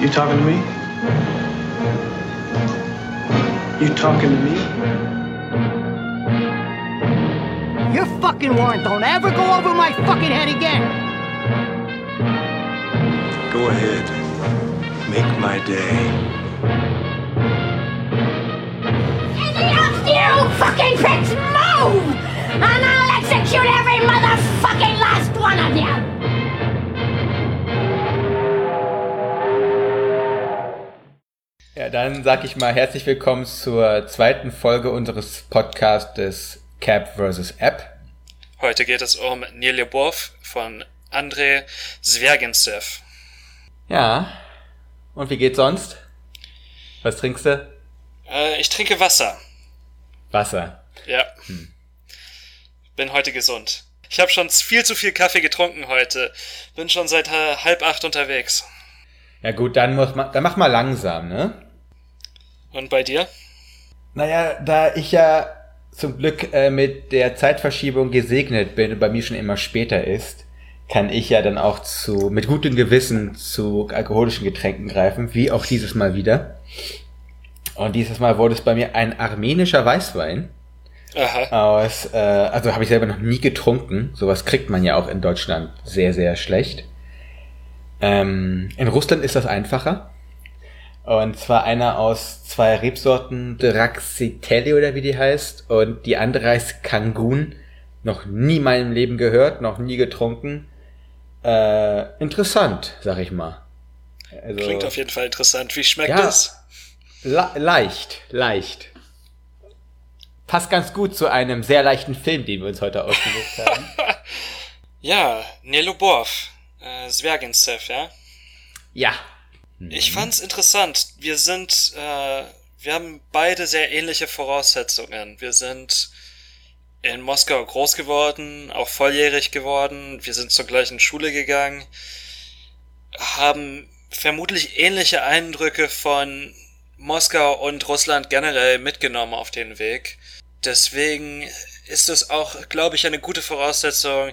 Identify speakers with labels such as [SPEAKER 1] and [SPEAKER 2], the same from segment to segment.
[SPEAKER 1] You talking to me? You talking to me?
[SPEAKER 2] Your fucking warrant don't ever go over my fucking head again.
[SPEAKER 1] Go ahead. Make my day.
[SPEAKER 3] You fucking pricks move! And I'll execute every motherfucking last one of you!
[SPEAKER 4] Dann sag ich mal herzlich willkommen zur zweiten Folge unseres Podcastes Cap vs. App.
[SPEAKER 5] Heute geht es um Nilebov von Andrei Zwergensev.
[SPEAKER 4] Ja. Und wie geht's sonst? Was trinkst du?
[SPEAKER 5] Äh, ich trinke Wasser.
[SPEAKER 4] Wasser.
[SPEAKER 5] Ja. Bin heute gesund. Ich habe schon viel zu viel Kaffee getrunken heute. Bin schon seit äh, halb acht unterwegs.
[SPEAKER 4] Ja gut, dann muss man, dann mach mal langsam, ne?
[SPEAKER 5] Und bei dir?
[SPEAKER 4] Naja, da ich ja zum Glück äh, mit der Zeitverschiebung gesegnet bin und bei mir schon immer später ist, kann ich ja dann auch zu, mit gutem Gewissen zu alkoholischen Getränken greifen, wie auch dieses Mal wieder. Und dieses Mal wurde es bei mir ein armenischer Weißwein
[SPEAKER 5] Aha.
[SPEAKER 4] aus, äh, also habe ich selber noch nie getrunken. Sowas kriegt man ja auch in Deutschland sehr, sehr schlecht. Ähm, in Russland ist das einfacher. Und zwar einer aus zwei Rebsorten, Draxitelli oder wie die heißt. Und die andere heißt Kangun. Noch nie in meinem Leben gehört, noch nie getrunken. Äh, interessant, sag ich mal. Also,
[SPEAKER 5] Klingt auf jeden Fall interessant. Wie schmeckt
[SPEAKER 4] Ja.
[SPEAKER 5] es?
[SPEAKER 4] le leicht, leicht. Passt ganz gut zu einem sehr leichten Film, den wir uns heute ausgesucht haben.
[SPEAKER 5] Ja, Nelubov. Äh, Zwergensev, ja?
[SPEAKER 4] ja.
[SPEAKER 5] Ich fand's interessant. Wir sind, äh, wir haben beide sehr ähnliche Voraussetzungen. Wir sind in Moskau groß geworden, auch volljährig geworden. Wir sind zur gleichen Schule gegangen, haben vermutlich ähnliche Eindrücke von Moskau und Russland generell mitgenommen auf den Weg. Deswegen ist es auch, glaube ich, eine gute Voraussetzung,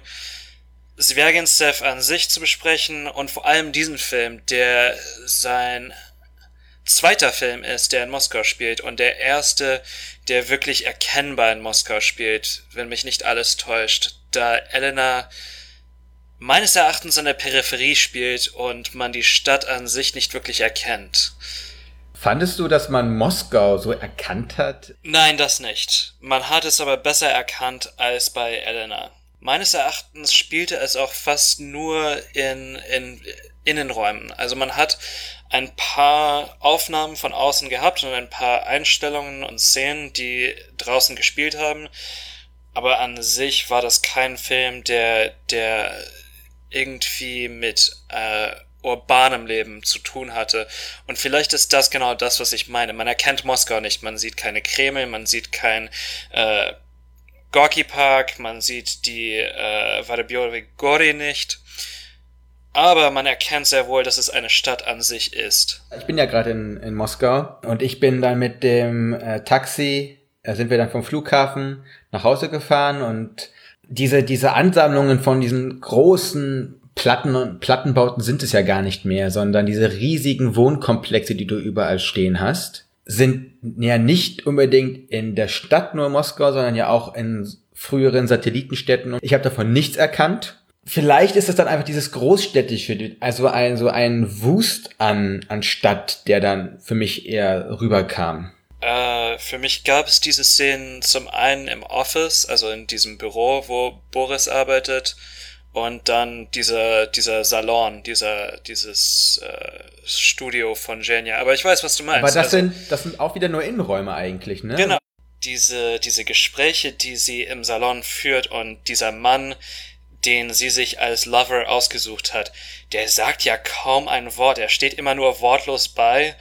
[SPEAKER 5] Zwergensev an sich zu besprechen und vor allem diesen Film, der sein zweiter Film ist, der in Moskau spielt und der erste, der wirklich erkennbar in Moskau spielt, wenn mich nicht alles täuscht, da Elena meines Erachtens an der Peripherie spielt und man die Stadt an sich nicht wirklich erkennt.
[SPEAKER 4] Fandest du, dass man Moskau so erkannt hat?
[SPEAKER 5] Nein, das nicht. Man hat es aber besser erkannt als bei Elena. Meines Erachtens spielte es auch fast nur in, in Innenräumen. Also man hat ein paar Aufnahmen von außen gehabt und ein paar Einstellungen und Szenen, die draußen gespielt haben. Aber an sich war das kein Film, der, der irgendwie mit äh, urbanem Leben zu tun hatte. Und vielleicht ist das genau das, was ich meine. Man erkennt Moskau nicht. Man sieht keine Kreml, man sieht kein äh, Gorky Park, man sieht die äh, Varebiory Gori nicht. Aber man erkennt sehr wohl, dass es eine Stadt an sich ist.
[SPEAKER 4] Ich bin ja gerade in, in Moskau und ich bin dann mit dem äh, Taxi, äh, sind wir dann vom Flughafen nach Hause gefahren und diese, diese Ansammlungen von diesen großen Platten und Plattenbauten sind es ja gar nicht mehr, sondern diese riesigen Wohnkomplexe, die du überall stehen hast, sind ja nicht unbedingt in der Stadt nur Moskau, sondern ja auch in früheren Satellitenstädten ich habe davon nichts erkannt. Vielleicht ist es dann einfach dieses Großstädtische, also ein, so ein Wust an, an Stadt, der dann für mich eher rüberkam.
[SPEAKER 5] Äh, für mich gab es diese Szenen zum einen im Office, also in diesem Büro, wo Boris arbeitet, und dann dieser, dieser Salon, dieser, dieses äh, Studio von Genia. Aber ich weiß, was du meinst.
[SPEAKER 4] Aber das
[SPEAKER 5] Also-
[SPEAKER 4] sind, das sind auch wieder nur Innenräume eigentlich, ne?
[SPEAKER 5] Genau. Diese, diese Gespräche, die sie im Salon führt und dieser Mann, den sie sich als Lover ausgesucht hat, der sagt ja kaum ein Wort. Er steht immer nur wortlos bei,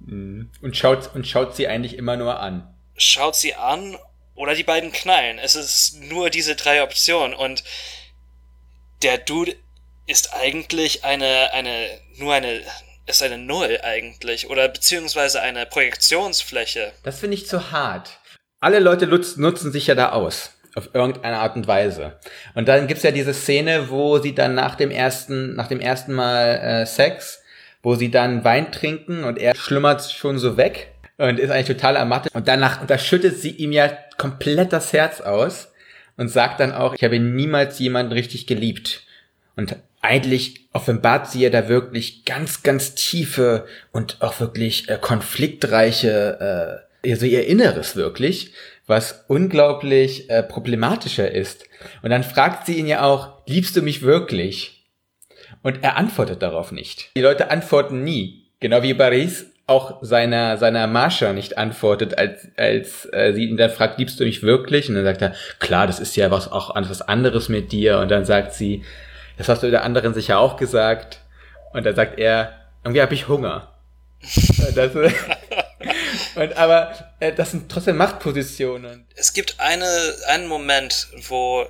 [SPEAKER 4] Und schaut, und schaut sie eigentlich immer nur an.
[SPEAKER 5] schaut sie an oder die beiden knallen. Es ist nur diese drei Optionen und der Dude ist eigentlich eine, eine, nur eine, ist eine Null eigentlich oder beziehungsweise eine Projektionsfläche.
[SPEAKER 4] Das finde ich zu hart. Alle Leute nutz, nutzen sich ja da aus. Auf irgendeine Art und Weise. Und dann gibt's ja diese Szene, wo sie dann nach dem ersten, nach dem ersten Mal äh, Sex, wo sie dann Wein trinken und er schlummert schon so weg und ist eigentlich total ermattet. Und danach unterschüttet sie ihm ja komplett das Herz aus und sagt dann auch, ich habe niemals jemanden richtig geliebt. Und eigentlich offenbart sie ja da wirklich ganz, ganz tiefe und auch wirklich äh, konfliktreiche, äh, also ihr Inneres wirklich, was unglaublich äh, problematischer ist. Und dann fragt sie ihn ja auch, liebst du mich wirklich? Und er antwortet darauf nicht. Die Leute antworten nie. Genau wie Paris auch seiner, seiner Marsha nicht antwortet, als, als äh, sie ihn dann fragt, liebst du mich wirklich? Und dann sagt er, klar, das ist ja was auch was anderes mit dir. Und dann sagt sie, das hast du der anderen sicher auch gesagt. Und dann sagt er, irgendwie habe ich Hunger. das, und aber äh, das sind trotzdem Machtpositionen.
[SPEAKER 5] Es gibt eine, einen Moment, wo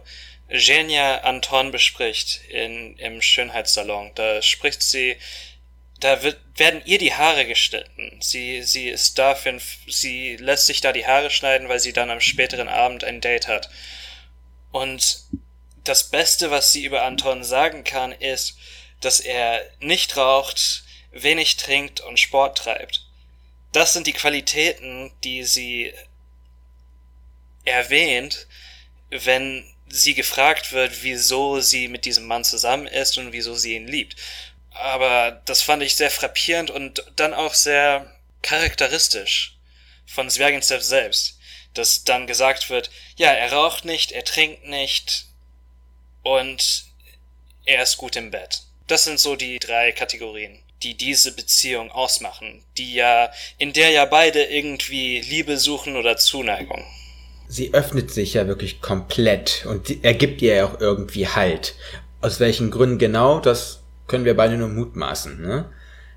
[SPEAKER 5] Genia Anton bespricht in, im Schönheitssalon. Da spricht sie, da wird, werden ihr die Haare geschnitten. Sie, sie ist dafür, sie lässt sich da die Haare schneiden, weil sie dann am späteren Abend ein Date hat. Und das Beste, was sie über Anton sagen kann, ist, dass er nicht raucht, wenig trinkt und Sport treibt. Das sind die Qualitäten, die sie erwähnt, wenn sie gefragt wird, wieso sie mit diesem Mann zusammen ist und wieso sie ihn liebt. Aber das fand ich sehr frappierend und dann auch sehr charakteristisch von Zwergenstev selbst, dass dann gesagt wird, ja, er raucht nicht, er trinkt nicht und er ist gut im Bett. Das sind so die drei Kategorien, die diese Beziehung ausmachen, die ja, in der ja beide irgendwie Liebe suchen oder Zuneigung.
[SPEAKER 4] Sie öffnet sich ja wirklich komplett und er gibt ihr ja auch irgendwie Halt. Aus welchen Gründen genau, das können wir beide nur mutmaßen, ne?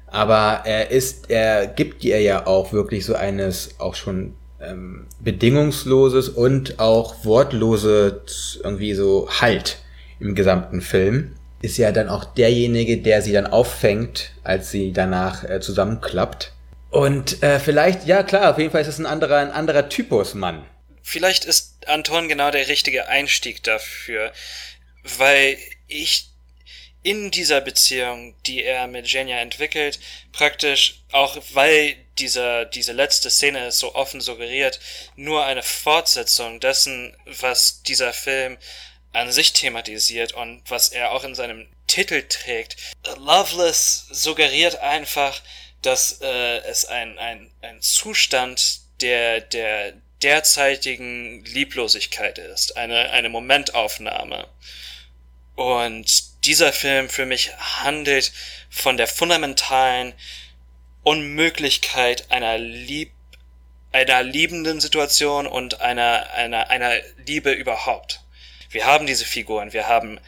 [SPEAKER 4] Aber er ist, er gibt ihr ja auch wirklich so eines auch schon ähm, bedingungsloses und auch wortloses irgendwie so Halt im gesamten Film. Ist ja dann auch derjenige, der sie dann auffängt, als sie danach äh, zusammenklappt. Und äh, vielleicht, ja klar, auf jeden Fall ist es ein anderer, ein anderer Typus Mann.
[SPEAKER 5] Vielleicht ist Anton genau der richtige Einstieg dafür, weil ich in dieser Beziehung, die er mit Genia entwickelt, praktisch auch weil dieser, diese letzte Szene es so offen suggeriert, nur eine Fortsetzung dessen, was dieser Film an sich thematisiert und was er auch in seinem Titel trägt. Loveless suggeriert einfach, dass äh, es ein, ein, ein Zustand der, der derzeitigen Lieblosigkeit ist, eine, eine Momentaufnahme. Und dieser Film für mich handelt von der fundamentalen Unmöglichkeit einer Lieb einer liebenden Situation und einer, einer, einer Liebe überhaupt. Wir haben diese Figuren. Wir haben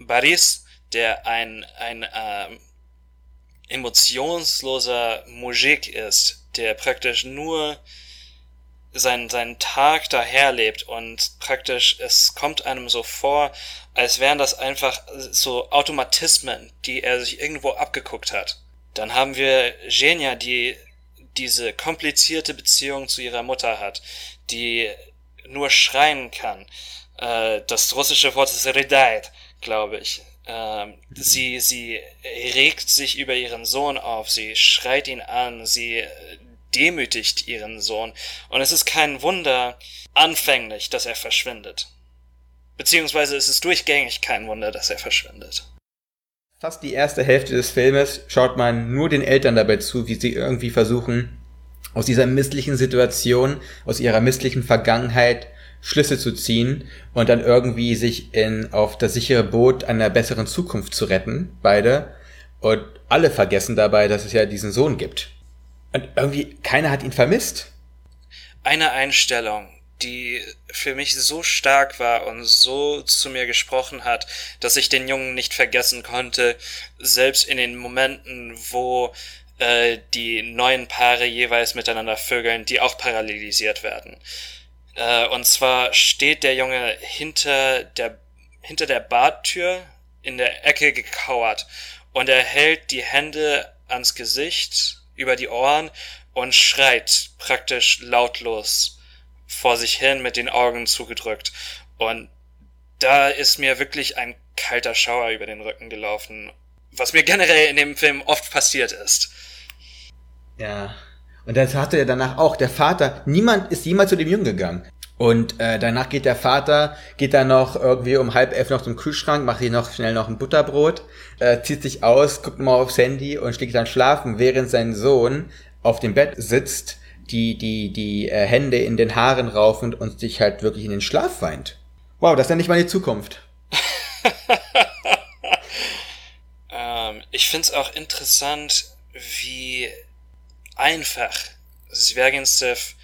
[SPEAKER 5] Baris, der ein, ein ähm, emotionsloser Mujik ist, der praktisch nur seinen, seinen Tag daherlebt und praktisch es kommt einem so vor, als wären das einfach so Automatismen, die er sich irgendwo abgeguckt hat. Dann haben wir Genia, die diese komplizierte Beziehung zu ihrer Mutter hat, die nur schreien kann. Äh, das russische Wort ist Redait, glaube ich. Ähm, sie, sie regt sich über ihren Sohn auf, sie schreit ihn an, sie demütigt ihren Sohn. Und es ist kein Wunder anfänglich, dass er verschwindet. Beziehungsweise es ist durchgängig kein Wunder, dass er verschwindet.
[SPEAKER 4] Fast die erste Hälfte des Filmes schaut man nur den Eltern dabei zu, wie sie irgendwie versuchen, aus dieser misslichen Situation, aus ihrer misslichen Vergangenheit Schlüsse zu ziehen und dann irgendwie sich in, auf das sichere Boot einer besseren Zukunft zu retten, beide. Und alle vergessen dabei, dass es ja diesen Sohn gibt. Und irgendwie keiner hat ihn vermisst.
[SPEAKER 5] Eine Einstellung, die für mich so stark war und so zu mir gesprochen hat, dass ich den Jungen nicht vergessen konnte, selbst in den Momenten, wo äh, die neuen Paare jeweils miteinander vögeln, die auch parallelisiert werden. Äh, und zwar steht der Junge hinter der, hinter der Badtür in der Ecke gekauert und er hält die Hände ans Gesicht, über die Ohren und schreit praktisch lautlos vor sich hin mit den Augen zugedrückt. Und da ist mir wirklich ein kalter Schauer über den Rücken gelaufen, was mir generell in dem Film oft passiert ist.
[SPEAKER 4] Ja. Und das hatte er danach auch. Der Vater, niemand ist jemals zu dem Jungen gegangen. Und äh, danach geht der Vater, geht dann noch irgendwie um halb elf noch zum Kühlschrank, macht sich noch schnell noch ein Butterbrot, äh, zieht sich aus, guckt mal aufs Handy und schlägt dann schlafen, während sein Sohn auf dem Bett sitzt, die die die äh, Hände in den Haaren raufend und sich halt wirklich in den Schlaf weint. Wow, das ist ja nicht meine Zukunft.
[SPEAKER 5] ähm, ich find's auch interessant, wie einfach Zwergenstev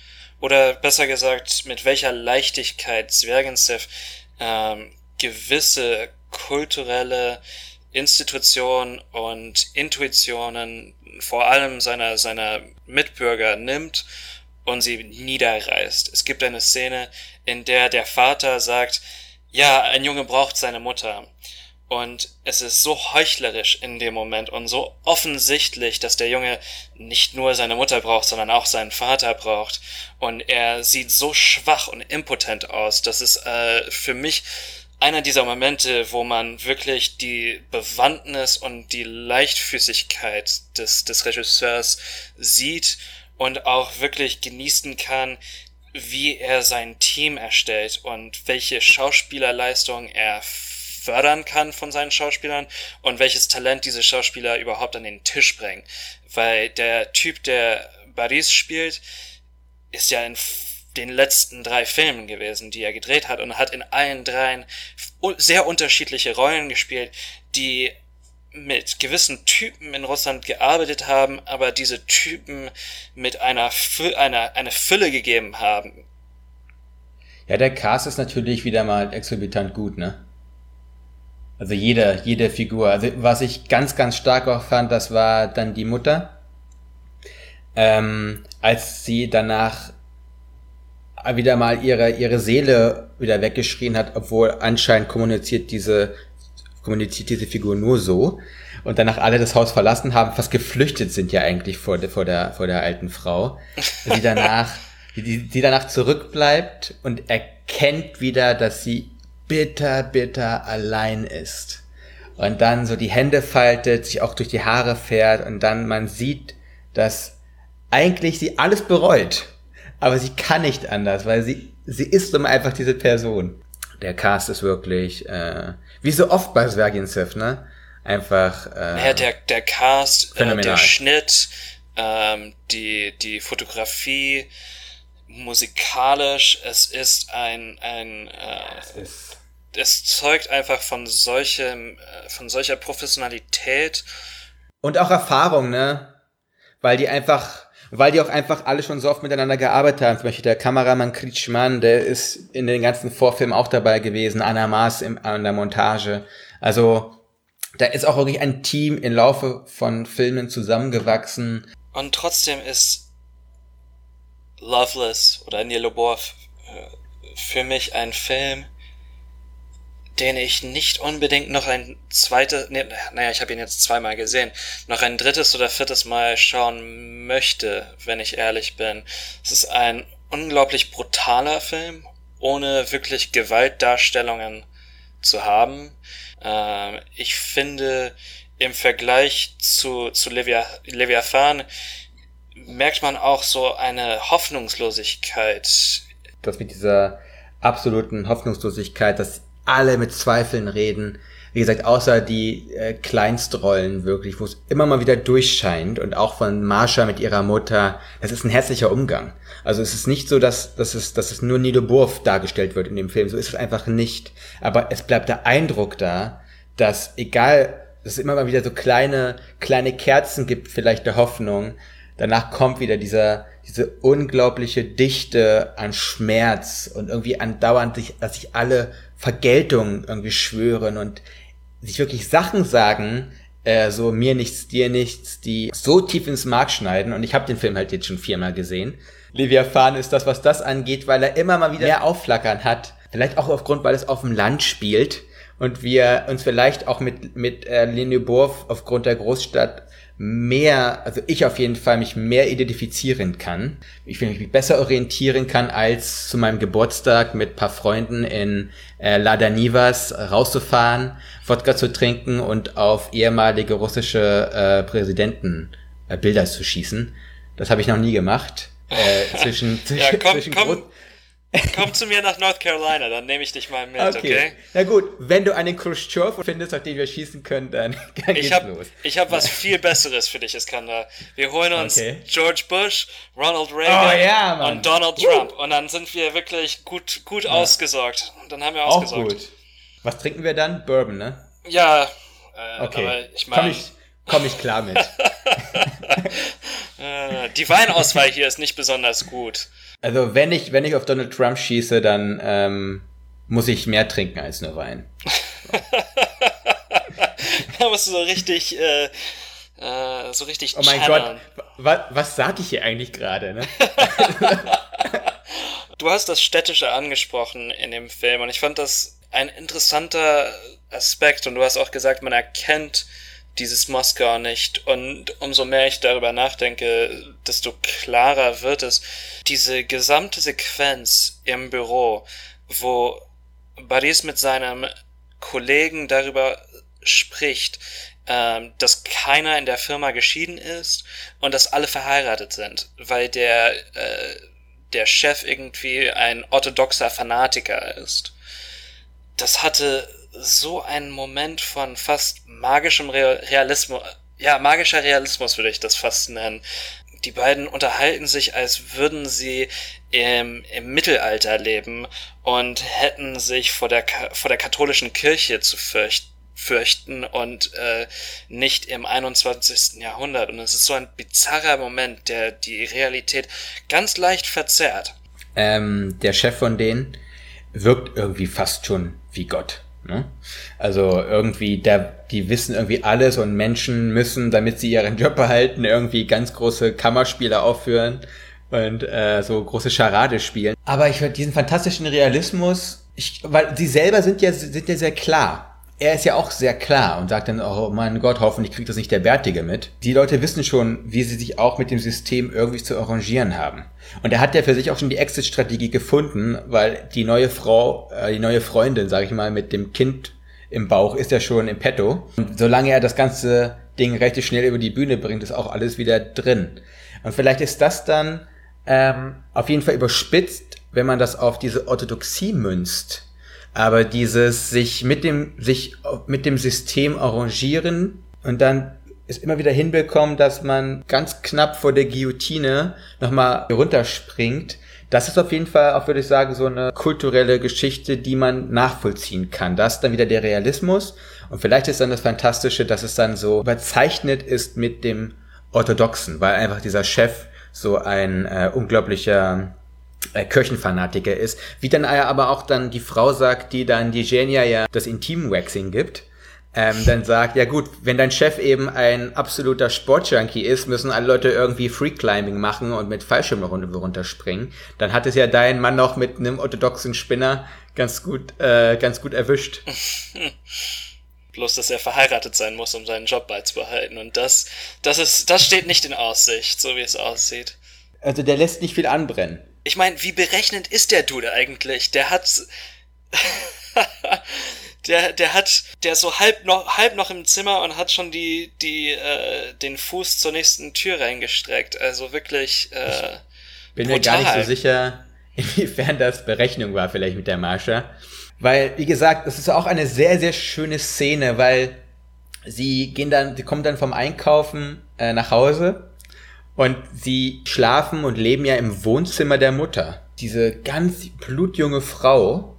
[SPEAKER 5] oder besser gesagt, mit welcher Leichtigkeit Zwergenstev ähm, gewisse kulturelle Institutionen und Intuitionen vor allem seiner, seiner Mitbürger nimmt und sie niederreißt. Es gibt eine Szene, in der der Vater sagt, ja, ein Junge braucht seine Mutter. Und es ist so heuchlerisch in dem Moment und so offensichtlich, dass der Junge nicht nur seine Mutter braucht, sondern auch seinen Vater braucht. Und er sieht so schwach und impotent aus. Das ist äh, für mich einer dieser Momente, wo man wirklich die Bewandtnis und die Leichtfüßigkeit des, des Regisseurs sieht und auch wirklich genießen kann, wie er sein Team erstellt und welche Schauspielerleistung er fördern kann von seinen Schauspielern und welches Talent diese Schauspieler überhaupt an den Tisch bringen. Weil der Typ, der Baris spielt, ist ja in den letzten drei Filmen gewesen, die er gedreht hat und hat in allen dreien sehr unterschiedliche Rollen gespielt, die mit gewissen Typen in Russland gearbeitet haben, aber diese Typen mit einer, Fü einer eine Fülle gegeben haben.
[SPEAKER 4] Ja, der Cast ist natürlich wieder mal exorbitant gut, ne? Also jede, jede Figur. Also was ich ganz, ganz stark auch fand, das war dann die Mutter. Ähm, als sie danach wieder mal ihre, ihre Seele wieder weggeschrien hat, obwohl anscheinend kommuniziert diese, kommuniziert diese Figur nur so. Und danach alle das Haus verlassen haben, fast geflüchtet sind ja eigentlich vor, der vor der, vor der alten Frau. Die danach, die, die danach zurückbleibt und erkennt wieder, dass sie bitter, bitter allein ist. Und dann so die Hände faltet, sich auch durch die Haare fährt und dann man sieht, dass eigentlich sie alles bereut. Aber sie kann nicht anders, weil sie, sie ist um einfach diese Person. Der Cast ist wirklich, äh, wie so oft bei Zwerginsev, ne? Einfach,
[SPEAKER 5] äh, ja, der, der Cast, äh, der Schnitt, ähm, die, die Fotografie, musikalisch, es ist ein, ein, äh, es ist es zeugt einfach von solchem, äh, von solcher Professionalität.
[SPEAKER 4] Und auch Erfahrung, ne? Weil die einfach, weil die auch einfach alle schon so oft miteinander gearbeitet haben. Zum Beispiel der Kameramann Kritschmann, der ist in den ganzen Vorfilmen auch dabei gewesen, Anna Maas im, an der Montage. Also, da ist auch wirklich ein Team im Laufe von Filmen zusammengewachsen.
[SPEAKER 5] Und trotzdem ist Loveless oder Nilobor äh, für mich ein Film, den ich nicht unbedingt noch ein zweites, nee, naja, ich habe ihn jetzt zweimal gesehen, noch ein drittes oder viertes Mal schauen möchte, wenn ich ehrlich bin. Es ist ein unglaublich brutaler Film, ohne wirklich Gewaltdarstellungen zu haben. Ähm, ich finde, im Vergleich zu, zu Levia, Leviathan merkt man auch so eine Hoffnungslosigkeit.
[SPEAKER 4] Das mit dieser absoluten Hoffnungslosigkeit, dass alle mit Zweifeln reden. Wie gesagt, außer die äh, Kleinstrollen wirklich, wo es immer mal wieder durchscheint und auch von Marsha mit ihrer Mutter, das ist ein herzlicher Umgang. Also es ist nicht so, dass, dass, es, dass es nur Nido Burf dargestellt wird in dem Film, so ist es einfach nicht. Aber es bleibt der Eindruck da, dass egal, dass es immer mal wieder so kleine, kleine Kerzen gibt, vielleicht der Hoffnung, danach kommt wieder dieser, diese unglaubliche Dichte an Schmerz und irgendwie andauernd, dass sich alle Vergeltung irgendwie schwören und sich wirklich Sachen sagen, äh, so mir nichts, dir nichts, die so tief ins Mark schneiden. Und ich habe den Film halt jetzt schon viermal gesehen. Leviathan ist das, was das angeht, weil er immer mal wieder mehr Aufflackern hat. Vielleicht auch aufgrund, weil es auf dem Land spielt und wir uns vielleicht auch mit, mit äh, Lüneburg aufgrund der Großstadt mehr, also ich auf jeden Fall mich mehr identifizieren kann. Ich mich besser orientieren kann, als zu meinem Geburtstag mit paar Freunden in äh, Lada Nivas rauszufahren, Wodka zu trinken und auf ehemalige russische äh, Präsidenten äh, Bilder zu schießen. Das habe ich noch nie gemacht. Äh, zwischen, zwischen,
[SPEAKER 5] Ja, komm,
[SPEAKER 4] zwischen
[SPEAKER 5] komm. Komm zu mir nach North Carolina, dann nehme ich dich mal mit, okay?
[SPEAKER 4] Okay. Na gut, wenn du einen Khrushchev findest, auf den wir schießen können, dann, dann
[SPEAKER 5] Ich
[SPEAKER 4] geht's
[SPEAKER 5] habe
[SPEAKER 4] los.
[SPEAKER 5] ich hab was viel Besseres für dich, Iskander. Wir holen uns
[SPEAKER 4] Okay.
[SPEAKER 5] George Bush, Ronald Reagan
[SPEAKER 4] Oh ja,
[SPEAKER 5] und Donald Trump. Und dann sind wir wirklich gut, gut ausgesorgt. Und dann haben wir
[SPEAKER 4] Auch
[SPEAKER 5] ausgesorgt.
[SPEAKER 4] gut. Was trinken wir dann? Bourbon, ne?
[SPEAKER 5] Ja, äh,
[SPEAKER 4] Okay.
[SPEAKER 5] aber ich
[SPEAKER 4] komm,
[SPEAKER 5] meine,
[SPEAKER 4] ich, komm ich klar mit.
[SPEAKER 5] äh, die Weinauswahl hier ist nicht besonders gut.
[SPEAKER 4] Also wenn ich, wenn ich auf Donald Trump schieße, dann ähm, muss ich mehr trinken als nur Wein.
[SPEAKER 5] Da musst du so richtig, äh, äh, so richtig
[SPEAKER 4] Oh mein
[SPEAKER 5] channeln.
[SPEAKER 4] Gott, wa was sag ich hier eigentlich gerade, ne?
[SPEAKER 5] Du hast das Städtische angesprochen in dem Film und ich fand das ein interessanter Aspekt und du hast auch gesagt, man erkennt dieses Moskau nicht und umso mehr ich darüber nachdenke, desto klarer wird es. Diese gesamte Sequenz im Büro, wo Boris mit seinem Kollegen darüber spricht, ähm, dass keiner in der Firma geschieden ist und dass alle verheiratet sind, weil der äh, der Chef irgendwie ein orthodoxer Fanatiker ist. Das hatte so einen Moment von fast magischem Re Realismus, ja, magischer Realismus würde ich das fast nennen. Die beiden unterhalten sich, als würden sie im, im Mittelalter leben und hätten sich vor der, vor der katholischen Kirche zu fürchten fürchten und äh, nicht im 21. Jahrhundert. Und es ist so ein bizarrer Moment, der die Realität ganz leicht verzerrt.
[SPEAKER 4] ähm, der Chef von denen wirkt irgendwie fast schon wie Gott. Ne? Also irgendwie, der, die wissen irgendwie alles und Menschen müssen, damit sie ihren Job behalten, irgendwie ganz große Kammerspiele aufführen und äh, so große Charade spielen. Aber ich finde diesen fantastischen Realismus, ich, weil sie selber sind ja, sind ja sehr klar. Er ist ja auch sehr klar und sagt dann, oh mein Gott, hoffentlich kriegt das nicht der Bärtige mit. Die Leute wissen schon, wie sie sich auch mit dem System irgendwie zu arrangieren haben. Und er hat ja für sich auch schon die Exit-Strategie gefunden, weil die neue Frau, äh, die neue Freundin, sage ich mal, mit dem Kind im Bauch ist ja schon im Petto. Und solange er das ganze Ding recht schnell über die Bühne bringt, ist auch alles wieder drin. Und vielleicht ist das dann ähm, auf jeden Fall überspitzt, wenn man das auf diese Orthodoxie münzt. Aber dieses sich mit dem, sich mit dem System arrangieren und dann es immer wieder hinbekommen, dass man ganz knapp vor der Guillotine nochmal runterspringt. Das ist auf jeden Fall auch, würde ich sagen, so eine kulturelle Geschichte, die man nachvollziehen kann. Das ist dann wieder der Realismus. Und vielleicht ist dann das Fantastische, dass es dann so überzeichnet ist mit dem Orthodoxen, weil einfach dieser Chef so ein äh, unglaublicher äh, Kirchenfanatiker ist. Wie dann aber auch dann die Frau sagt, die dann die Genia ja das Intim-Waxing gibt, ähm, dann sagt, ja gut, wenn dein Chef eben ein absoluter Sportjunkie ist, müssen alle Leute irgendwie Free-Climbing machen und mit Fallschirm runter, runterspringen. Dann hat es ja dein Mann noch mit einem orthodoxen Spinner ganz gut, äh, ganz gut erwischt.
[SPEAKER 5] Bloß, dass er verheiratet sein muss, um seinen Job beizubehalten. Und das, das ist, das steht nicht in Aussicht, so wie es aussieht.
[SPEAKER 4] Also der lässt nicht viel anbrennen.
[SPEAKER 5] Ich meine, wie berechnend ist der Dude eigentlich? Der hat, der, der hat, der ist so halb noch, halb noch im Zimmer und hat schon die, die, äh, den Fuß zur nächsten Tür reingestreckt. Also wirklich, äh,
[SPEAKER 4] Bin mir gar nicht so
[SPEAKER 5] Brutal.
[SPEAKER 4] sicher, inwiefern das Berechnung war, vielleicht mit der Marsha. Weil, wie gesagt, es ist auch eine sehr, sehr schöne Szene, weil sie gehen dann, sie kommen dann vom Einkaufen äh, nach Hause und sie schlafen und leben ja im Wohnzimmer der Mutter. Diese ganz blutjunge Frau,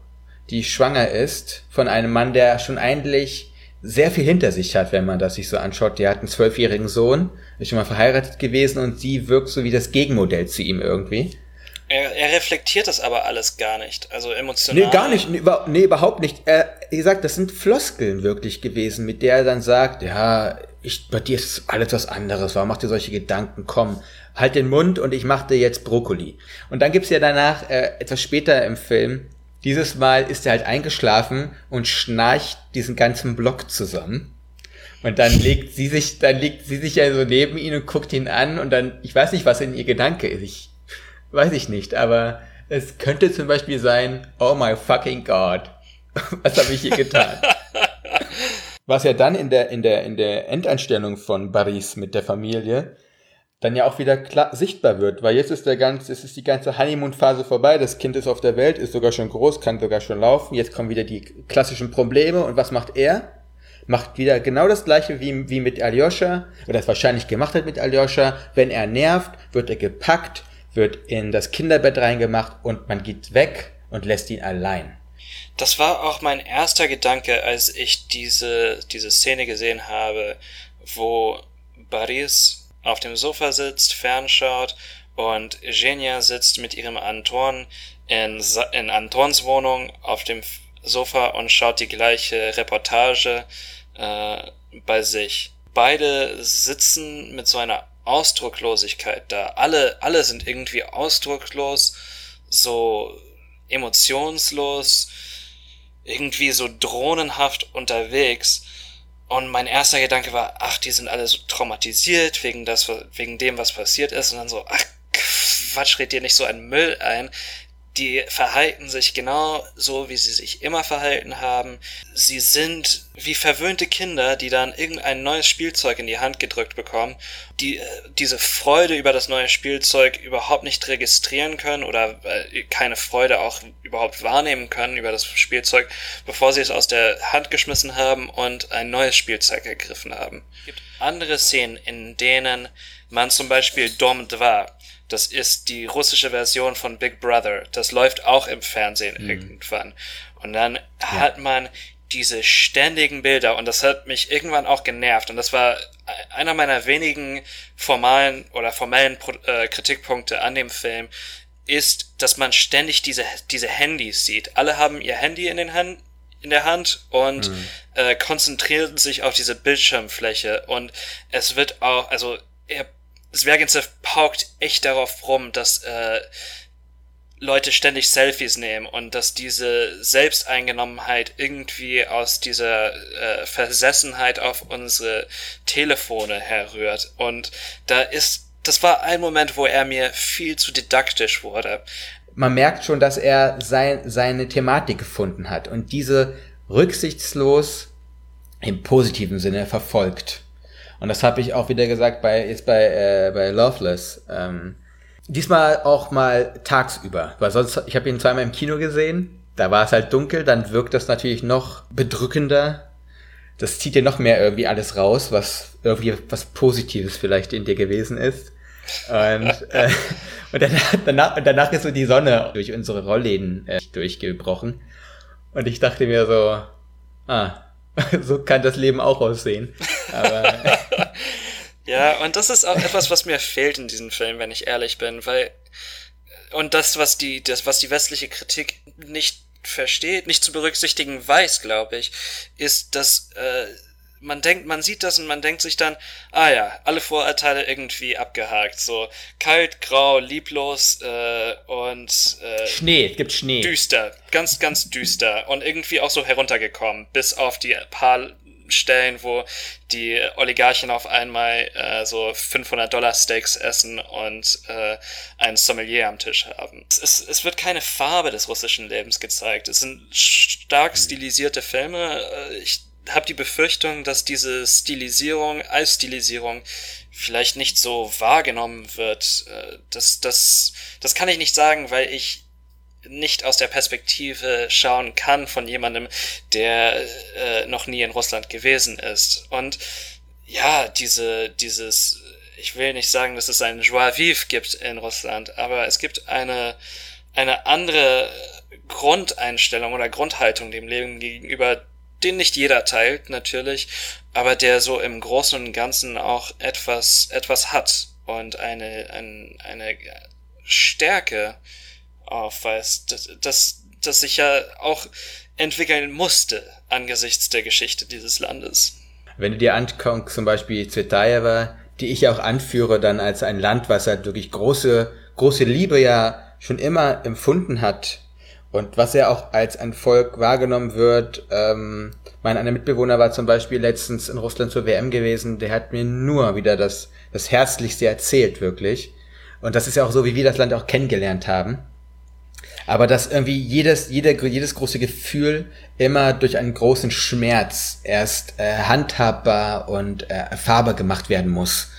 [SPEAKER 4] die schwanger ist von einem Mann, der schon eigentlich sehr viel hinter sich hat, wenn man das sich so anschaut. Der hat einen zwölfjährigen Sohn, ist schon mal verheiratet gewesen und sie wirkt so wie das Gegenmodell zu ihm irgendwie.
[SPEAKER 5] Er, er reflektiert das aber alles gar nicht. Also emotional.
[SPEAKER 4] Nee, gar nicht. Nee, über- nee überhaupt nicht. Äh, wie gesagt, das sind Floskeln wirklich gewesen, mit der er dann sagt, ja, ich, bei dir ist alles was anderes. Warum macht ihr solche Gedanken? Komm, halt den Mund und ich mach dir jetzt Brokkoli. Und dann gibt's ja danach, äh, etwas später im Film, Dieses Mal ist er halt eingeschlafen und schnarcht diesen ganzen Block zusammen. Und dann legt sie sich, dann legt sie sich ja so neben ihn und guckt ihn an und dann, ich weiß nicht, was in ihr Gedanke ist. Ich weiß ich nicht, aber es könnte zum Beispiel sein, oh my fucking God, was habe ich hier getan? was ja dann in der, in der, in der Endeinstellung von Baris mit der Familie dann ja auch wieder klar, sichtbar wird, weil jetzt ist der ganze, es ist die ganze Honeymoon-Phase vorbei, das Kind ist auf der Welt, ist sogar schon groß, kann sogar schon laufen, jetzt kommen wieder die klassischen Probleme und was macht er? Macht wieder genau das gleiche wie, wie mit Alyosha, oder es wahrscheinlich gemacht hat mit Alyosha, wenn er nervt, wird er gepackt, wird in das Kinderbett reingemacht und man geht weg und lässt ihn allein.
[SPEAKER 5] Das war auch mein erster Gedanke, als ich diese, diese Szene gesehen habe, wo Baris auf dem Sofa sitzt, fernschaut und Genia sitzt mit ihrem Anton in, in Antons Wohnung auf dem Sofa und schaut die gleiche Reportage äh, bei sich. Beide sitzen mit so einer Ausdrucklosigkeit da. Alle, alle sind irgendwie ausdrucklos, so emotionslos, irgendwie so drohnenhaft unterwegs. Und mein erster Gedanke war, ach, die sind alle so traumatisiert wegen, das, wegen dem, was passiert ist. Und dann so, ach, Quatsch, red dir nicht so ein Müll ein die verhalten sich genau so, wie sie sich immer verhalten haben. Sie sind wie verwöhnte Kinder, die dann irgendein neues Spielzeug in die Hand gedrückt bekommen, die äh, diese Freude über das neue Spielzeug überhaupt nicht registrieren können oder äh, keine Freude auch überhaupt wahrnehmen können über das Spielzeug, bevor sie es aus der Hand geschmissen haben und ein neues Spielzeug ergriffen haben. Es gibt andere Szenen, in denen man zum Beispiel Dom 2 das ist die russische Version von Big Brother. Das läuft auch im Fernsehen mhm. irgendwann. Und dann ja. hat man diese ständigen Bilder und das hat mich irgendwann auch genervt und das war einer meiner wenigen formalen oder formellen äh, Kritikpunkte an dem Film ist, dass man ständig diese diese Handys sieht. Alle haben ihr Handy in den Hand in der Hand und mhm. äh, konzentrieren sich auf diese Bildschirmfläche und es wird auch also er Zwergenzev paukt echt darauf rum, dass äh, Leute ständig Selfies nehmen und dass diese Selbsteingenommenheit irgendwie aus dieser äh, Versessenheit auf unsere Telefone herrührt. Und da ist, das war ein Moment, wo er mir viel zu didaktisch wurde.
[SPEAKER 4] Man merkt schon, dass er sein, seine Thematik gefunden hat und diese rücksichtslos im positiven Sinne verfolgt. Und das habe ich auch wieder gesagt bei jetzt bei äh, bei Loveless. Ähm, diesmal auch mal tagsüber, weil sonst ich habe ihn zweimal im Kino gesehen. Da war es halt dunkel, dann wirkt das natürlich noch bedrückender. Das zieht dir noch mehr irgendwie alles raus, was irgendwie was Positives vielleicht in dir gewesen ist. Und, äh, und danach, danach, danach ist so die Sonne durch unsere Rollläden äh, durchgebrochen. Und ich dachte mir so, ah, so kann das Leben auch aussehen.
[SPEAKER 5] Ja, und das ist auch etwas, was mir fehlt in diesem Film, wenn ich ehrlich bin, weil und das, was die, das, was die westliche Kritik nicht versteht, nicht zu berücksichtigen weiß, glaube ich, ist, dass äh, man denkt, man sieht das und man denkt sich dann, ah ja, alle Vorurteile irgendwie abgehakt. So kalt, grau, lieblos äh, und
[SPEAKER 4] äh, Schnee, es gibt Schnee.
[SPEAKER 5] Düster, ganz, ganz düster und irgendwie auch so heruntergekommen, bis auf die paar Stellen, wo die Oligarchen auf einmal äh, so 500 Dollar Steaks essen und äh, einen Sommelier am Tisch haben. Es, es, es wird keine Farbe des russischen Lebens gezeigt. Es sind stark stilisierte Filme. Äh, ich habe die Befürchtung, dass diese Stilisierung als Stilisierung vielleicht nicht so wahrgenommen wird. Äh, das, das, das kann ich nicht sagen, weil ich nicht aus der Perspektive schauen kann von jemandem, der äh, noch nie in Russland gewesen ist. Und ja, diese, dieses, ich will nicht sagen, dass es ein Joie vive gibt in Russland, aber es gibt eine, eine andere Grundeinstellung oder Grundhaltung dem Leben gegenüber, den nicht jeder teilt, natürlich, aber der so im Großen und Ganzen auch etwas, etwas hat und eine, ein, eine Stärke aufweist, das, das, das sich ja auch entwickeln musste angesichts der Geschichte dieses Landes.
[SPEAKER 4] Wenn du dir anguckst, zum Beispiel Zvetaeva, die ich auch anführe, dann als ein Land, was halt wirklich große, große Liebe ja schon immer empfunden hat Und was ja auch als ein Volk wahrgenommen wird, ähm, mein einer Mitbewohner war zum Beispiel letztens in Russland zur WM gewesen, der hat mir nur wieder das, das Herzlichste erzählt, wirklich. Und das ist ja auch so, wie wir das Land auch kennengelernt haben. Aber dass irgendwie jedes, jeder, jedes große Gefühl immer durch einen großen Schmerz erst äh, handhabbar und äh, erfahrbar gemacht werden muss.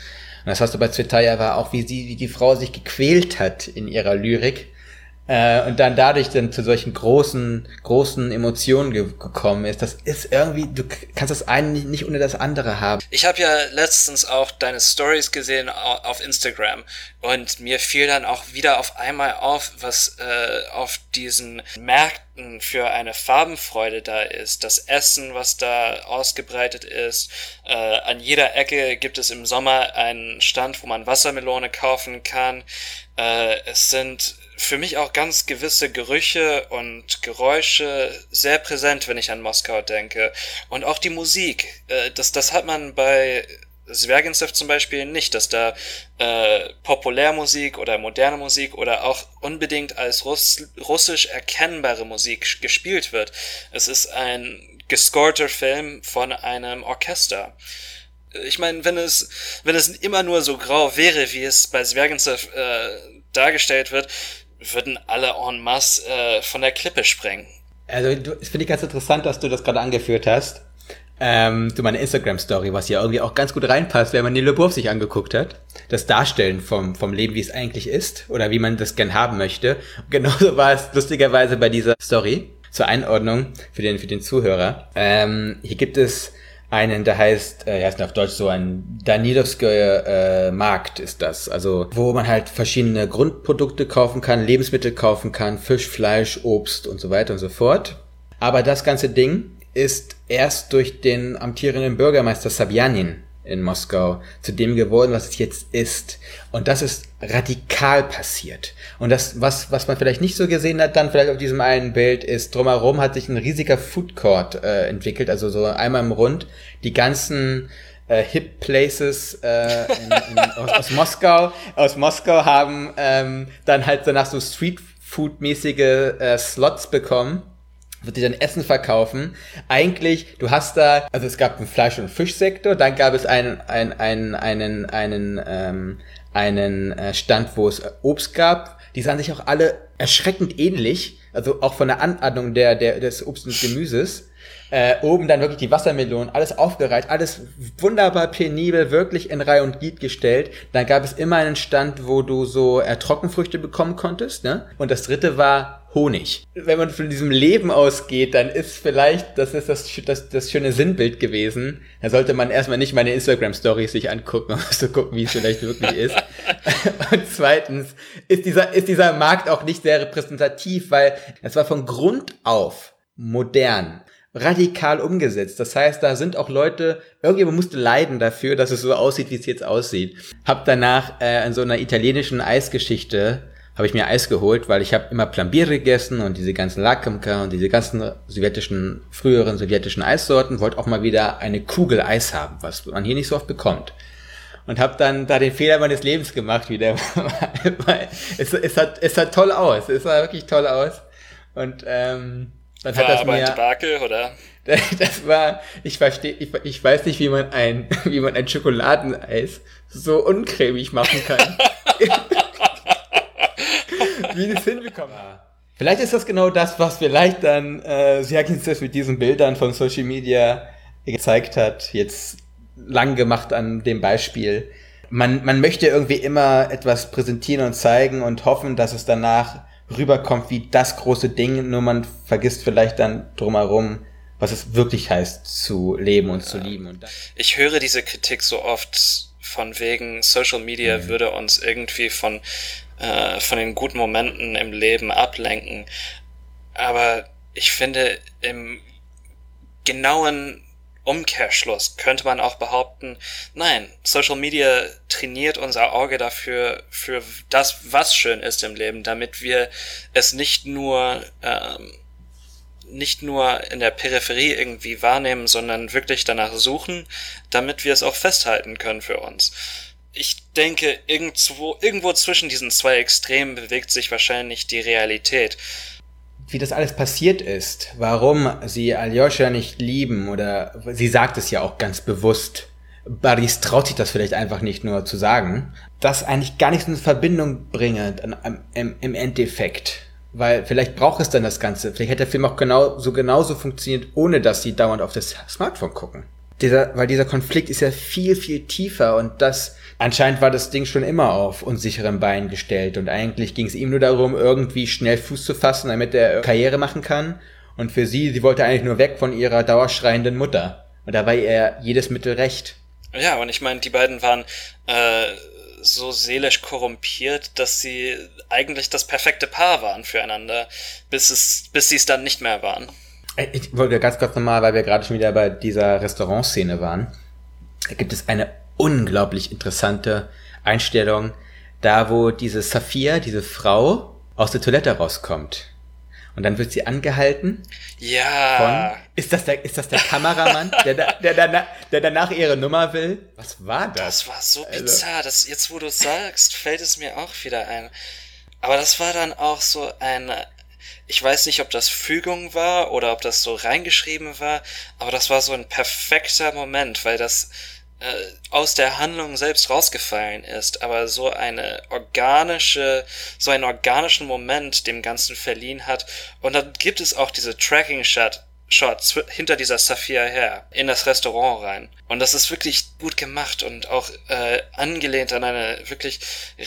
[SPEAKER 4] Und das hast du bei Zwetaya war auch, wie sie, wie die Frau sich gequält hat in ihrer Lyrik äh, und dann dadurch dann zu solchen großen, großen Emotionen ge gekommen ist. Das ist irgendwie, du kannst das eine nicht ohne das andere haben.
[SPEAKER 5] Ich habe ja letztens auch deine Stories gesehen auf Instagram und mir fiel dann auch wieder auf einmal auf, was äh, auf diesen Märkten für eine Farbenfreude da ist. Das Essen, was da ausgebreitet ist. Äh, an jeder Ecke gibt es im Sommer einen Stand, wo man Wassermelone kaufen kann. Äh, es sind für mich auch ganz gewisse Gerüche und Geräusche sehr präsent, wenn ich an Moskau denke. Und auch die Musik. Äh, das, das hat man bei Zwergensev zum Beispiel nicht, dass da äh, Populärmusik oder moderne Musik oder auch unbedingt als Russ russisch erkennbare Musik gespielt wird. Es ist ein gescorter Film von einem Orchester. Ich meine, wenn es, wenn es immer nur so grau wäre, wie es bei Zwergensev äh, dargestellt wird, würden alle en masse äh, von der Klippe sprengen.
[SPEAKER 4] Also, du, das finde ich ganz interessant, dass du das gerade angeführt hast. Ähm, zu meiner Instagram-Story, was ja irgendwie auch ganz gut reinpasst, wenn man den Lebov sich angeguckt hat. Das Darstellen vom, vom Leben, wie es eigentlich ist oder wie man das gern haben möchte. genauso war es lustigerweise bei dieser Story. Zur Einordnung für den, für den Zuhörer. Ähm, hier gibt es einen, der heißt, äh, heißt auf Deutsch so ein Danilowsker äh, Markt ist das. Also wo man halt verschiedene Grundprodukte kaufen kann, Lebensmittel kaufen kann, Fisch, Fleisch, Obst und so weiter und so fort. Aber das ganze Ding ist erst durch den amtierenden Bürgermeister Sabjanin in Moskau zu dem geworden, was es jetzt ist. Und das ist radikal passiert. Und das, was, was man vielleicht nicht so gesehen hat, dann vielleicht auf diesem einen Bild, ist, drumherum hat sich ein riesiger Food Court äh, entwickelt, also so einmal im Rund. Die ganzen äh, Hip Places äh, in, in, aus, aus Moskau, aus Moskau haben ähm, dann halt danach so Street Food mäßige äh, Slots bekommen wird die dann Essen verkaufen. Eigentlich, du hast da, also es gab einen Fleisch- und Fischsektor, dann gab es einen, einen, einen, einen, einen, ähm, einen äh, Stand, wo es Obst gab. Die sahen sich auch alle erschreckend ähnlich, also auch von der Anordnung der, der, des Obst und Gemüses. Äh, oben dann wirklich die Wassermelonen, alles aufgereiht, alles wunderbar penibel, wirklich in Reihe und Glied gestellt. Dann gab es immer einen Stand, wo du so äh, Trockenfrüchte bekommen konntest. Ne? Und das dritte war Honig. Wenn man von diesem Leben ausgeht, dann ist vielleicht, das ist das, das, das schöne Sinnbild gewesen. Da sollte man erstmal nicht meine Instagram-Stories sich angucken, um zu gucken, wie es vielleicht wirklich ist. Und zweitens ist dieser, ist dieser Markt auch nicht sehr repräsentativ, weil es war von Grund auf modern radikal umgesetzt. Das heißt, da sind auch Leute, irgendjemand musste leiden dafür, dass es so aussieht, wie es jetzt aussieht. Hab danach äh, in so einer italienischen Eisgeschichte habe ich mir Eis geholt, weil ich habe immer Plambier gegessen und diese ganzen Lakamka und diese ganzen sowjetischen, früheren sowjetischen Eissorten, wollte auch mal wieder eine Kugel Eis haben, was man hier nicht so oft bekommt. Und habe dann da den Fehler meines Lebens gemacht wieder. es, es, hat, es hat toll aus, es sah wirklich toll aus. Und ähm, dann
[SPEAKER 5] war
[SPEAKER 4] hat das
[SPEAKER 5] aber
[SPEAKER 4] mir,
[SPEAKER 5] ein Debakel, oder?
[SPEAKER 4] Das war, ich verstehe, ich, ich weiß nicht, wie man ein, wie man ein Schokoladeneis so uncremig machen kann. Wie das hinbekommen. Vielleicht ist das genau das, was vielleicht dann äh, Siakinses mit diesen Bildern von Social Media gezeigt hat, jetzt lang gemacht an dem Beispiel. Man, man möchte irgendwie immer etwas präsentieren und zeigen und hoffen, dass es danach rüberkommt wie das große Ding, nur man vergisst vielleicht dann drumherum, was es wirklich heißt, zu leben und zu lieben. Und
[SPEAKER 5] ich höre diese Kritik so oft von wegen Social Media mhm. würde uns irgendwie von, äh, von den guten Momenten im Leben ablenken. Aber ich finde, im genauen Umkehrschluss könnte man auch behaupten, nein, Social Media trainiert unser Auge dafür, für das, was schön ist im Leben, damit wir es nicht nur, ähm, nicht nur in der Peripherie irgendwie wahrnehmen, sondern wirklich danach suchen, damit wir es auch festhalten können für uns. Ich denke, irgendwo, irgendwo zwischen diesen zwei Extremen bewegt sich wahrscheinlich die Realität.
[SPEAKER 4] wie das alles passiert ist, warum sie Aljoscha nicht lieben oder sie sagt es ja auch ganz bewusst. Baris traut sich das vielleicht einfach nicht nur zu sagen, das eigentlich gar nicht so eine Verbindung bringe im, im Endeffekt. Weil vielleicht braucht es dann das Ganze. Vielleicht hätte der Film auch genau, so genauso funktioniert, ohne dass sie dauernd auf das Smartphone gucken. Dieser, weil dieser Konflikt ist ja viel, viel tiefer und das, anscheinend war das Ding schon immer auf unsicheren Beinen gestellt und eigentlich ging es ihm nur darum, irgendwie schnell Fuß zu fassen, damit er Karriere machen kann. Und für sie, sie wollte eigentlich nur weg von ihrer dauerschreienden Mutter. Und da war ihr jedes Mittel recht.
[SPEAKER 5] Ja, und ich meine, die beiden waren äh, so seelisch korrumpiert, dass sie eigentlich das perfekte Paar waren füreinander, bis es, bis sie es dann nicht mehr waren.
[SPEAKER 4] Äh, ich wollte ganz kurz nochmal, weil wir gerade schon wieder bei dieser Restaurantszene waren. Da gibt es eine unglaublich interessante Einstellung, da wo diese Saphir, diese Frau, aus der Toilette rauskommt. Und dann wird sie angehalten.
[SPEAKER 5] Ja.
[SPEAKER 4] Von, ist das der, ist das der Kameramann, der, der, der, der, der danach ihre Nummer will? Was war das?
[SPEAKER 5] Das war so also bizarr. Das, jetzt, wo du sagst, fällt es mir auch wieder ein. Aber das war dann auch so eine, ich weiß nicht, ob das Fügung war oder ob das so reingeschrieben war, aber das war so ein perfekter Moment, weil das äh, aus der Handlung selbst rausgefallen ist, aber so eine organische, so einen organischen Moment dem Ganzen verliehen hat. Und dann gibt es auch diese Tracking-Shot, Shots hinter dieser Saphir her in das Restaurant rein. Und das ist wirklich gut gemacht und auch äh, angelehnt an eine wirklich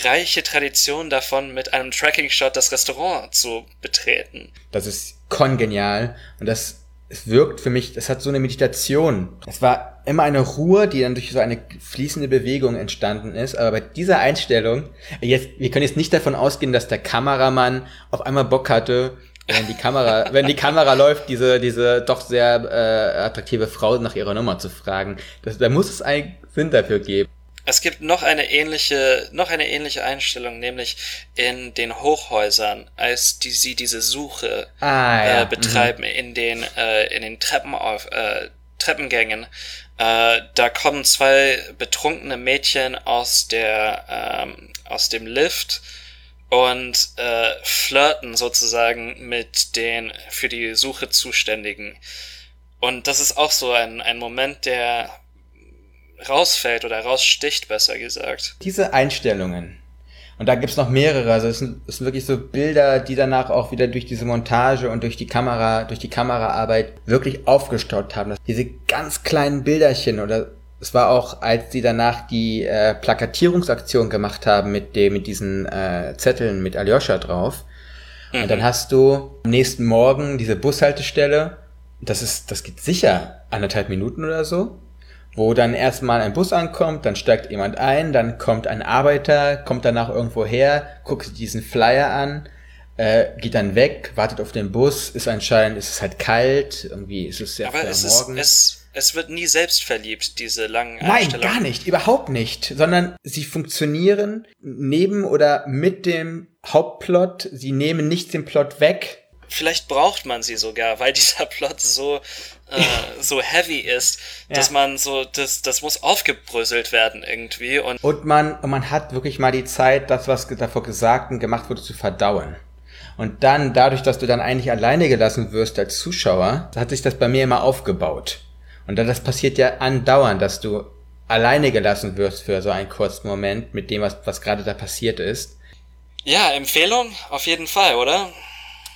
[SPEAKER 5] reiche Tradition davon, mit einem Tracking-Shot das Restaurant zu betreten.
[SPEAKER 4] Das ist kongenial und das wirkt für mich, es hat so eine Meditation. Es war immer eine Ruhe, die dann durch so eine fließende Bewegung entstanden ist. Aber bei dieser Einstellung, jetzt, wir können jetzt nicht davon ausgehen, dass der Kameramann auf einmal Bock hatte, wenn die Kamera, wenn die Kamera läuft, diese, diese doch sehr äh, attraktive Frau nach ihrer Nummer zu fragen. Das, da muss es einen Sinn dafür geben.
[SPEAKER 5] Es gibt noch eine ähnliche, noch eine ähnliche Einstellung, nämlich in den Hochhäusern, als die sie diese Suche
[SPEAKER 4] ah, ja.
[SPEAKER 5] äh, betreiben mhm. in den äh, in den Treppen auf, äh, Treppengängen. Äh, da kommen zwei betrunkene Mädchen aus der ähm, aus dem Lift und äh, flirten sozusagen mit den für die Suche Zuständigen. Und das ist auch so ein, ein Moment, der rausfällt oder raussticht, besser gesagt.
[SPEAKER 4] Diese Einstellungen, und da gibt's noch mehrere, also es sind, es sind wirklich so Bilder, die danach auch wieder durch diese Montage und durch die Kamera, durch die Kameraarbeit wirklich aufgestaut haben. Diese ganz kleinen Bilderchen oder es war auch, als sie danach die äh, Plakatierungsaktion gemacht haben mit dem, mit diesen äh, Zetteln mit Aljoscha drauf. Mhm. Und dann hast du am nächsten Morgen diese Bushaltestelle. Das ist, das geht sicher anderthalb Minuten oder so wo dann erstmal ein Bus ankommt, dann steigt jemand ein, dann kommt ein Arbeiter, kommt danach irgendwo her, guckt diesen Flyer an, äh, geht dann weg, wartet auf den Bus, ist anscheinend, ist es halt kalt, irgendwie ist es sehr
[SPEAKER 5] Aber es ist, es, es wird nie selbst verliebt, diese langen
[SPEAKER 4] Nein, gar nicht, überhaupt nicht, sondern sie funktionieren neben oder mit dem Hauptplot, sie nehmen nicht den Plot weg.
[SPEAKER 5] Vielleicht braucht man sie sogar, weil dieser Plot so äh, so heavy ist, ja. dass man so, das, das muss aufgebröselt werden irgendwie. Und,
[SPEAKER 4] und man, und man hat wirklich mal die Zeit, das, was davor gesagt und gemacht wurde, zu verdauen. Und dann, dadurch, dass du dann eigentlich alleine gelassen wirst als Zuschauer, hat sich das bei mir immer aufgebaut. Und dann, das passiert ja andauernd, dass du alleine gelassen wirst für so einen kurzen Moment mit dem, was, was gerade da passiert ist.
[SPEAKER 5] Ja, Empfehlung auf jeden Fall, oder?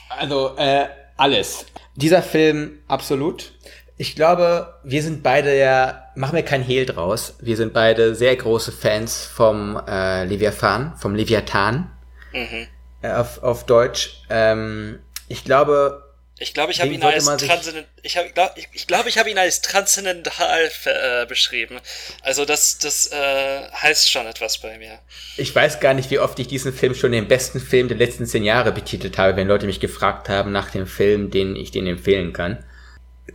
[SPEAKER 4] Also, äh, alles. Dieser Film, absolut. Ich glaube, wir sind beide ja, machen wir kein Hehl draus. Wir sind beide sehr große Fans vom äh, Leviathan, vom Leviathan. Mhm. Äh, auf, auf Deutsch. Ähm, ich glaube,
[SPEAKER 5] ich glaube, ich habe ihn, als ich, hab, glaub, ich, ich glaube, ich habe ihn als transzendental äh, beschrieben. Also das, das äh, heißt schon etwas bei mir.
[SPEAKER 4] Ich weiß gar nicht, wie oft ich diesen Film schon den besten Film der letzten zehn Jahre betitelt habe, wenn Leute mich gefragt haben nach dem Film, den ich denen empfehlen kann.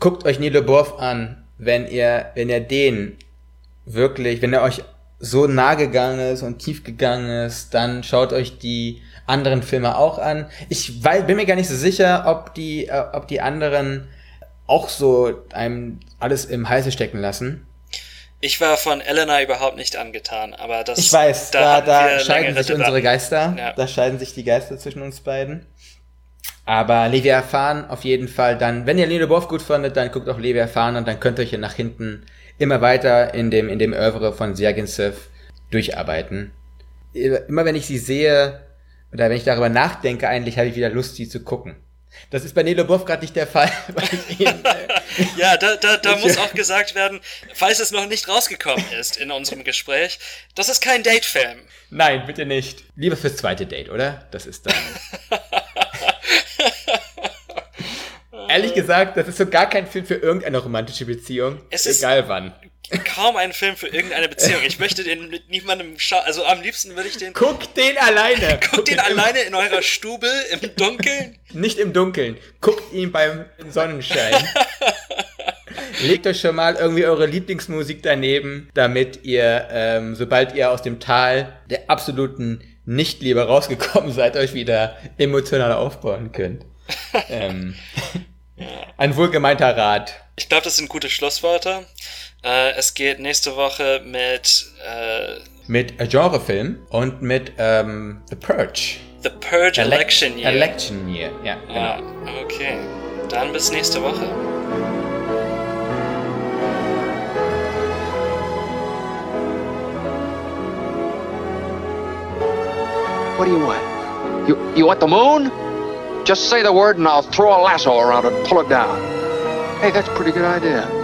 [SPEAKER 4] Guckt euch Nilo Borf an, wenn ihr, wenn ihr den wirklich, wenn er euch so nah gegangen ist und tief gegangen ist, dann schaut euch die anderen Filme auch an. Ich weiß, bin mir gar nicht so sicher, ob die, äh, ob die anderen auch so einem alles im Halse stecken lassen.
[SPEAKER 5] Ich war von Elena überhaupt nicht angetan, aber das.
[SPEAKER 4] Ich weiß, da, da, da scheiden sich unsere Geister. Ja. Da scheiden sich die Geister zwischen uns beiden. Aber Leviathan auf jeden Fall dann, wenn ihr Lino Boff gut fandet, dann guckt auch Leviathan und dann könnt ihr euch nach hinten immer weiter in dem, in dem Oeuvre von Sergensev durcharbeiten. Immer wenn ich sie sehe, oder wenn ich darüber nachdenke, eigentlich habe ich wieder Lust, sie zu gucken. Das ist bei Nelo Boff gerade nicht der Fall.
[SPEAKER 5] Äh, ja, da, da, da muss auch gesagt werden, falls es noch nicht rausgekommen ist in unserem Gespräch, das ist kein Date-Film.
[SPEAKER 4] Nein, bitte nicht. Lieber fürs zweite Date, oder? Das ist dann. Ehrlich gesagt, das ist so gar kein Film für irgendeine romantische Beziehung.
[SPEAKER 5] Es
[SPEAKER 4] egal ist wann.
[SPEAKER 5] Kaum ein Film für irgendeine Beziehung. Ich möchte den mit niemandem schauen. Also am liebsten würde ich den.
[SPEAKER 4] Guckt den alleine!
[SPEAKER 5] Guckt Guck den alleine in eurer Stube im Dunkeln.
[SPEAKER 4] Nicht im Dunkeln. Guckt ihn beim Sonnenschein. Legt euch schon mal irgendwie eure Lieblingsmusik daneben, damit ihr, ähm, sobald ihr aus dem Tal der absoluten Nichtliebe rausgekommen seid, euch wieder emotional aufbauen könnt. ähm, ein wohlgemeinter Rat.
[SPEAKER 5] Ich glaube, das sind gute Schlussworte. Äh, es geht nächste Woche mit
[SPEAKER 4] äh, mit A Genrefilm und mit ähm, The Purge.
[SPEAKER 5] The Purge Ele Election Year.
[SPEAKER 4] Election Year, ja.
[SPEAKER 5] Genau. Ah, okay. Dann bis nächste Woche.
[SPEAKER 6] What do you want? You, you want the moon? Just say the word and I'll throw a lasso around it and pull it down. Hey, that's a pretty good idea.